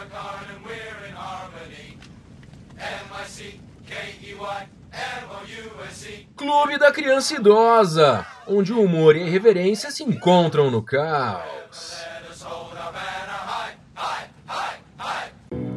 And we're in harmony. Clube da Criança Idosa, onde o humor e a irreverência se encontram no caos.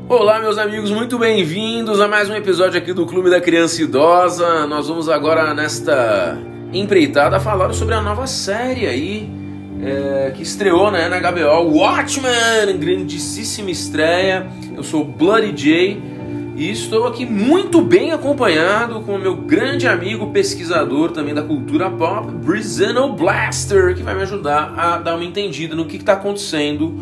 Olá, meus amigos, muito bem-vindos a mais um episódio aqui do Clube da Criança Idosa. Nós vamos agora, nesta empreitada, falar sobre a nova série aí é, que estreou né, na HBO, Watchmen, grandíssima estreia. Eu sou Bloody J e estou aqui muito bem acompanhado com o meu grande amigo pesquisador também da cultura pop, Brizano Blaster, que vai me ajudar a dar uma entendida no que está acontecendo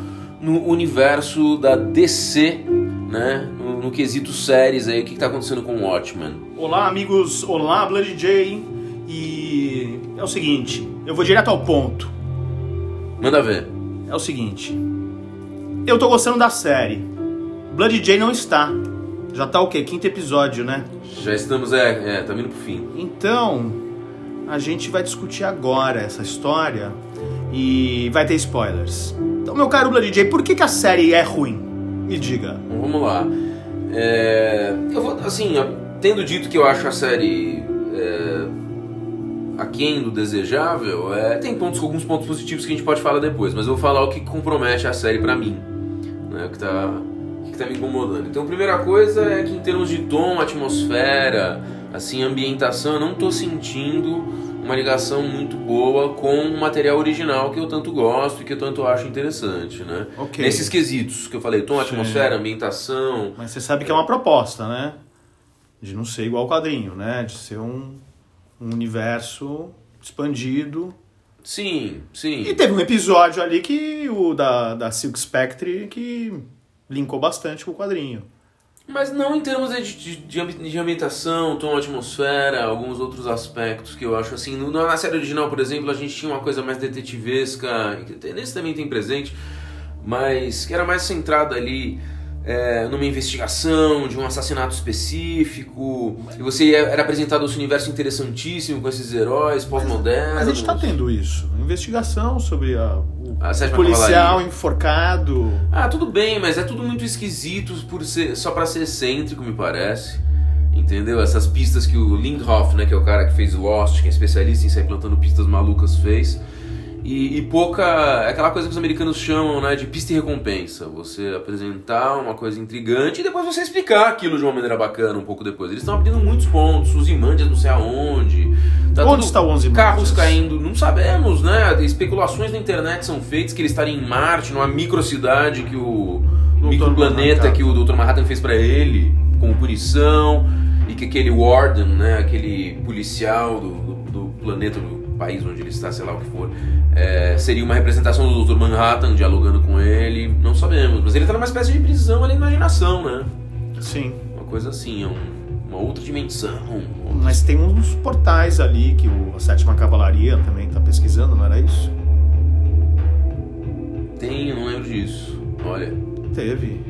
no universo da DC, né? No, no quesito séries aí, o que está acontecendo com o Watchmen. Olá, amigos. Olá, Bloody J. E é o seguinte, eu vou direto ao ponto. Manda ver. É o seguinte, eu tô gostando da série. Bloody J não está. Já tá o quê? Quinto episódio, né? Já estamos, é, é, tá indo pro fim. Então, a gente vai discutir agora essa história e vai ter spoilers. Então, meu caro Bloody J, por que, que a série é ruim? Me diga. Bom, vamos lá. É, eu vou, assim, tendo dito que eu acho a série é, aquém do desejável, é, tem pontos, alguns pontos positivos que a gente pode falar depois, mas eu vou falar o que compromete a série pra mim, né, o que tá, o que tá me incomodando. Então, a primeira coisa é que em termos de tom, atmosfera, assim, ambientação, eu não tô sentindo uma ligação muito boa com o material original que eu tanto gosto e que eu tanto acho interessante, né? Ok. Nesses quesitos que eu falei, tom, Sim. atmosfera, ambientação, Mas você sabe que é uma proposta, né? De não ser igual ao quadrinho, né? De ser um, um universo expandido. sim, sim. E teve um episódio ali que o da, da Silk Spectre que linkou bastante com o quadrinho. Mas não em termos de, de, de ambi- de ambientação, tom, atmosfera, alguns outros aspectos que eu acho assim. no- na série original, por exemplo, a gente tinha uma coisa mais detetivesca, que nesse também tem presente, mas que era mais centrada ali é, numa investigação de um assassinato específico. E você ia- era apresentado esse universo interessantíssimo com esses heróis pós-modernos. Mas a gente tá tendo isso. Investigação sobre a, o A policial cavalaria. enforcado. Ah, tudo bem, mas é tudo muito esquisito por ser, só pra ser excêntrico, me parece. Entendeu? Essas pistas que o Lindhoff, né, que é o cara que fez Lost, que é especialista em sair plantando pistas malucas, fez. E, e pouca. É aquela coisa que os americanos chamam né, de pista e recompensa. Você apresentar uma coisa intrigante e depois você explicar aquilo de uma maneira bacana um pouco depois. Eles estão abrindo muitos pontos, os imandias não sei aonde. Tá Onde está o Onze Carros Imandias? caindo, não sabemos, né? Especulações na internet são feitas que ele estaria em Marte, numa microcidade que o Dr. microplaneta Manhattan. que o Dr. Manhattan fez pra ele, como punição, e que aquele Warden, né, aquele policial do, do, do planeta, do país onde ele está, sei lá o que for, é, seria uma representação do Dr. Manhattan dialogando com ele, não sabemos, mas ele tá numa espécie de prisão ali na imaginação, né? Sim. Uma coisa assim, é um- uma outra dimensão. Mas tem uns portais ali que o, a Sétima Cavalaria também tá pesquisando, não era isso? Tem, eu não lembro disso. Olha, Teve.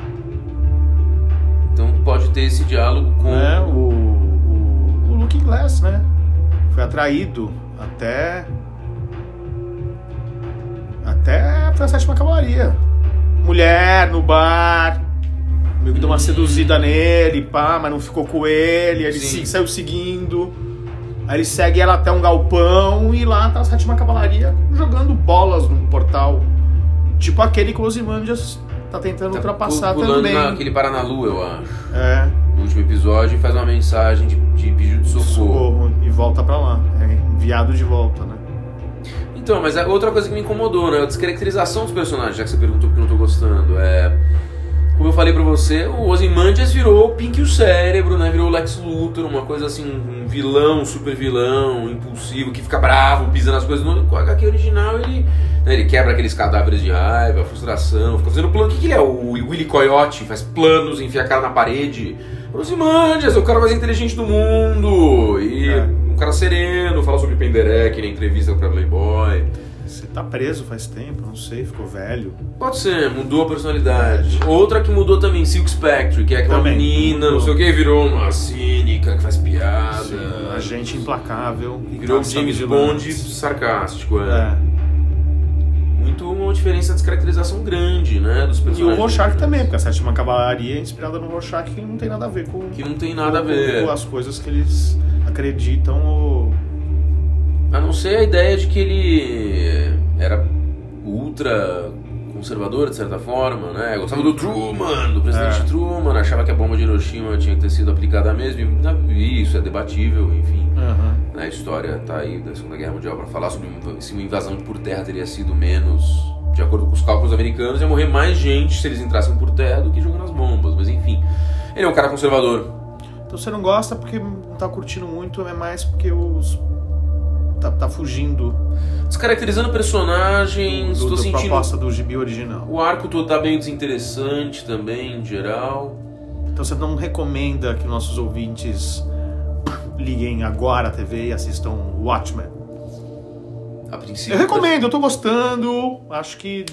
então pode ter esse diálogo com. né? O, o, o Looking Glass, né? Foi atraído até. Até pra sétima cavalaria. Mulher no bar. Meio que deu uma Hum. seduzida nele, pá, mas não ficou com ele. Ele se- saiu seguindo. Aí ele segue ela até um galpão e lá tá a sétima cavalaria jogando bolas num portal. Tipo aquele que o Ozymandias tá tentando Tá ultrapassar também. na lua, eu acho. É. No último episódio faz uma mensagem de, de pedido de socorro. socorro e volta pra lá. Enviado de volta, né? Então, mas é outra coisa que me incomodou, né? A descaracterização dos personagens, já que você perguntou porque eu não tô gostando. É. Como eu falei pra você, o Ozymandias virou o Pink o cérebro, né? Virou o Lex Luthor, uma coisa assim, um vilão, super vilão, impulsivo, que fica bravo, pisa nas coisas. No HQ original, ele, né, ele quebra aqueles cadáveres de raiva, frustração, fica fazendo plano. O que, que ele é? O Willy Coyote, faz planos, enfia a cara na parede. Ozymandias é o cara mais inteligente do mundo. E É. cara sereno, fala sobre Penderek na entrevista pra Playboy. Você tá preso faz tempo, não sei, ficou velho. Pode ser, mudou a personalidade. Outra que mudou também, Silk Spectre, que é aquela Também, menina, mudou. não sei o que, virou uma cínica que faz piada. Sim, agente implacável. e Virou James. Bond sarcástico, é. É. Muito uma diferença essa descaracterização grande, né, dos E personagens. o Rorschach também, porque a sétima cavalaria é inspirada no Rorschach que não tem nada a ver com, Que não tem nada a com- ver. com as coisas que eles acreditam ou. A não ser a ideia de que ele era ultra conservador, de certa forma, né? Gostava do Truman, do presidente É. Truman, achava que a bomba de Hiroshima tinha que ter sido aplicada mesmo. E isso é debatível, enfim. né? A história tá aí da Segunda Guerra Mundial para falar sobre se uma invasão por terra teria sido menos, de acordo com os cálculos americanos, ia morrer mais gente se eles entrassem por terra do que jogando as bombas. Mas enfim, ele é um cara conservador. Então você não gosta porque não tá curtindo muito, é mais porque os. tá, tá fugindo Descaracterizando personagens, do, tô da sentindo proposta do gibi original. O arco todo tá meio desinteressante também, em geral. Então você não recomenda que nossos ouvintes liguem agora a TV e assistam Watchmen. A princípio. Eu recomendo, eu tô gostando, acho que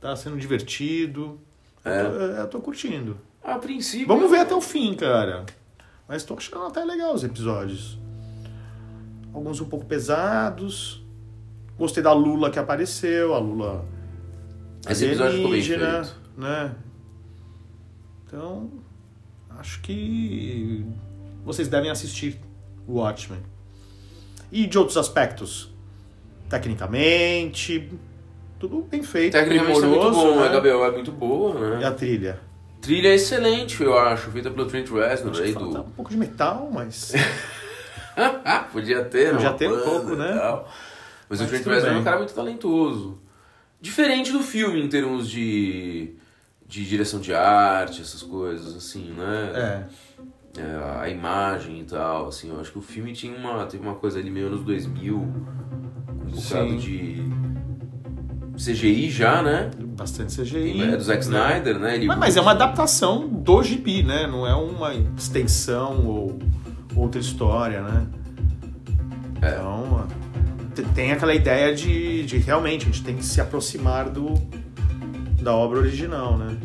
tá sendo divertido. É. Eu, tô, eu tô curtindo. A princípio. Vamos ver até o fim, cara. Mas tô achando até legal os episódios. Alguns um pouco pesados. Gostei da Lula que apareceu, a Lula Esse episódio ficou bem feito. né? Então, acho que vocês devem assistir o Watchmen. E de outros aspectos? Tecnicamente, tudo bem feito, Tecnicamente tá muito bom, né? a Gabriel é muito boa, E né? a trilha? Trilha é excelente, eu acho, feita pelo Trent Reznor aí do. um pouco de metal, mas... Podia ter, Podia uma ter um pouco, e né? Mas, Mas o Trent Reznor é um cara muito talentoso. Diferente do filme em termos de. de direção de arte, essas coisas, assim, né? É. É, a imagem e tal, assim, eu acho que o filme tinha uma, teve uma coisa ali meio anos 2000, um bocado Sim. de CGI já, né? Bastante CGI. É do Zack Snyder, né? Ele, Mas, mas é uma adaptação do gibi, né? Não é uma extensão ou outra história, né? É. Então, te- tem aquela ideia de, de realmente a gente tem que se aproximar do da obra original, né?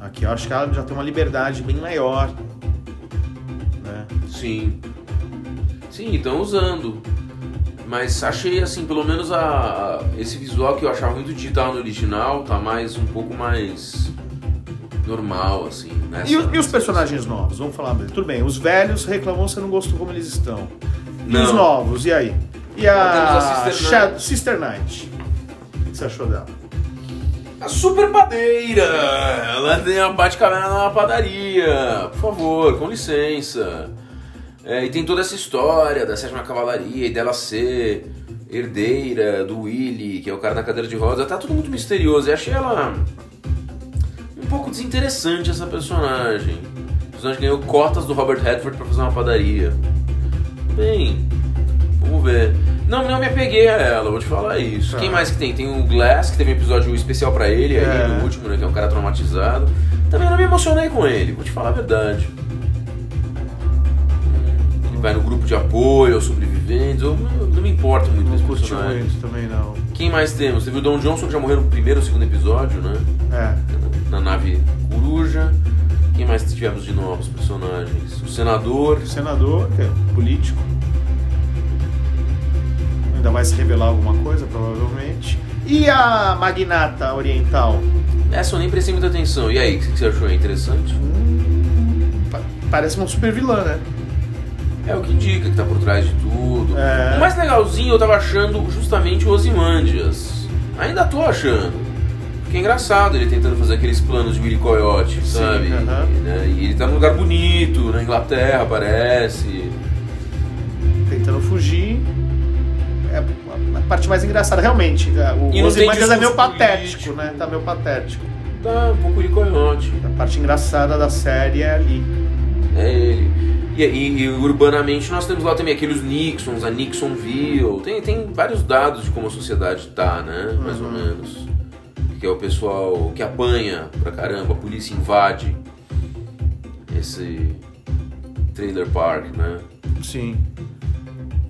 Aqui eu acho que ela já tem uma liberdade bem maior, né? Sim. Sim, estão usando. Mas achei assim, pelo menos a, a- esse visual que eu achava muito digital no original, tá mais um pouco mais normal, assim. Nessa, E, o- e os nessa personagens novos? Vamos falar deles. Tudo bem, os velhos reclamam você não gostou como eles estão. E Não. os novos, e aí? E Temos a, a Sister Knight? O que você achou dela? A super padeira! Ela tem a bate-caverna na padaria. Por favor, com licença. É, e tem toda essa história da sétima cavalaria e dela ser herdeira do Willy, que é o cara na cadeira de rodas. Tá tudo muito misterioso. Eu achei ela um pouco desinteressante, essa personagem. A personagem ganhou cotas do Robert Redford pra fazer uma padaria. Bem, vamos ver. Não, não me apeguei a ela, vou te falar isso. Tá. Quem mais que tem? Tem o Glass, que teve um episódio especial pra ele, aí, É. no último, né, que é um cara traumatizado. Também não me emocionei com ele, vou te falar a verdade. Vai no grupo de apoio aos sobreviventes, eu não, me importo muito Não esse curti personagem. muito também, não. Quem mais temos? Teve o Don Johnson, que já morreu no primeiro ou segundo episódio, né? É. Na nave Coruja. Quem mais tivemos de novos personagens? O Senador. O senador, que é político. Ainda vai se revelar alguma coisa, provavelmente. E a magnata oriental? Essa eu nem prestei muita atenção. E aí, o que você achou? É interessante? Pa- Parece uma super vilã, né? É o que indica que tá por trás de tudo. É. O mais legalzinho eu tava achando justamente o Ozymandias. Ainda tô achando. Porque é engraçado ele tentando fazer aqueles planos de Willy Coyote, Sim, sabe? aham. E, né, e ele tá num lugar bonito, na Inglaterra, parece. Tentando fugir. É a parte mais engraçada, realmente. é, O Ozymandias é meio patético, político. né? Tá meio patético. Tá um pouco Willy Coyote. A parte engraçada da série é ali. É ele. E, e- e urbanamente nós temos lá também aqueles Nixons, a Nixonville. Tem, tem vários dados de como a sociedade tá, né? Mais ou Uhum. menos. Que é o pessoal que apanha pra caramba, a polícia invade esse trailer park, né? Sim.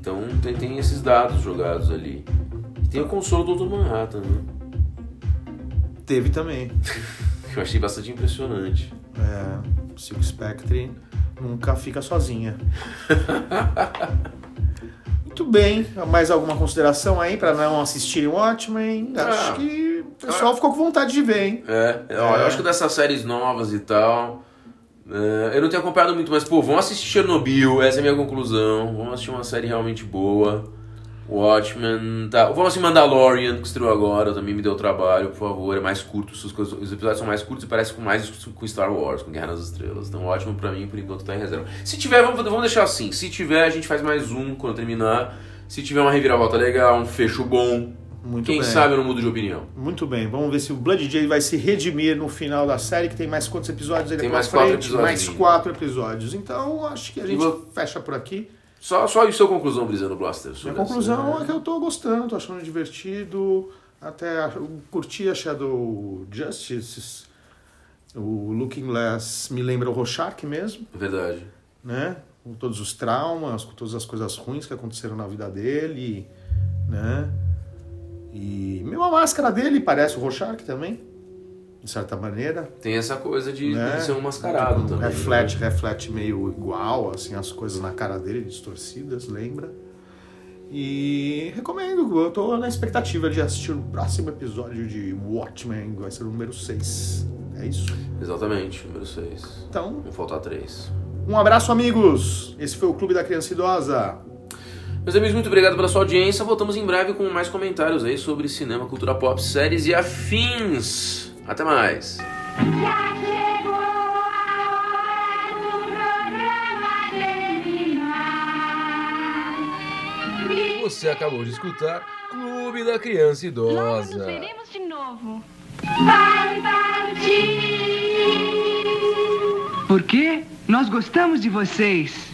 Então tem, tem esses dados jogados ali. E tem o consolo do Dr. Manhattan, né? Teve também. Eu achei bastante impressionante. É, Silk Spectre nunca fica sozinha. Muito bem. Mais alguma consideração aí para não assistirem Watchmen? Acho Ah. que o pessoal ficou com vontade de ver, hein? É, ó, eu É. acho que dessas séries novas e tal. é, eu não tenho acompanhado muito, mas, pô, vão assistir Chernobyl, essa é a minha conclusão. Vamos assistir uma série realmente boa. Watchmen, tá. Vamos assistir Mandalorian, que estreou agora, também me deu trabalho, por favor. É mais curto, coisas- os episódios são mais curtos e parece com mais com Star Wars, com Guerra nas Estrelas. Então, ótimo pra mim, por enquanto tá em reserva. Se tiver, vamos, vamos deixar assim. Se tiver, a gente faz mais um quando terminar. Se tiver uma reviravolta legal, um fecho bom, Muito quem bem. sabe eu não mudo de opinião. Muito bem, vamos ver se o Blood Jay vai se redimir no final da série, que tem mais quantos episódios aí Tem mais quatro frente? episódios Mais quatro episódios. Então, acho que a gente vou- fecha por aqui. Só, só a sua conclusão, Brisando Blaster. Minha conclusão é que eu tô gostando, tô achando divertido. Até a- curti a Shadow Justice. O Looking Less me lembra o Rorschach mesmo, É Verdade. né? Com todos os traumas, com todas as coisas ruins que aconteceram na vida dele, né? E mesmo a máscara dele parece o Rorschach também, de certa maneira. Tem essa coisa de, né? de ser um mascarado Tipo, também. Reflete, reflete meio igual, assim, as coisas na cara dele, distorcidas, lembra? E recomendo, eu tô na expectativa de assistir o próximo episódio de Watchmen, vai ser o número 6. É isso. né? Exatamente, número 6. Então, Vão faltar 3. um abraço, amigos! Esse foi o Clube da Criança Idosa. Meus amigos, muito obrigado pela sua audiência. Voltamos em breve com mais comentários aí sobre cinema, cultura pop, séries e afins. Até mais. Já chegou a hora do programa terminar. Você acabou de escutar Clube da Criança Logo nos veremos de novo. Vai partir. Porque nós gostamos de vocês.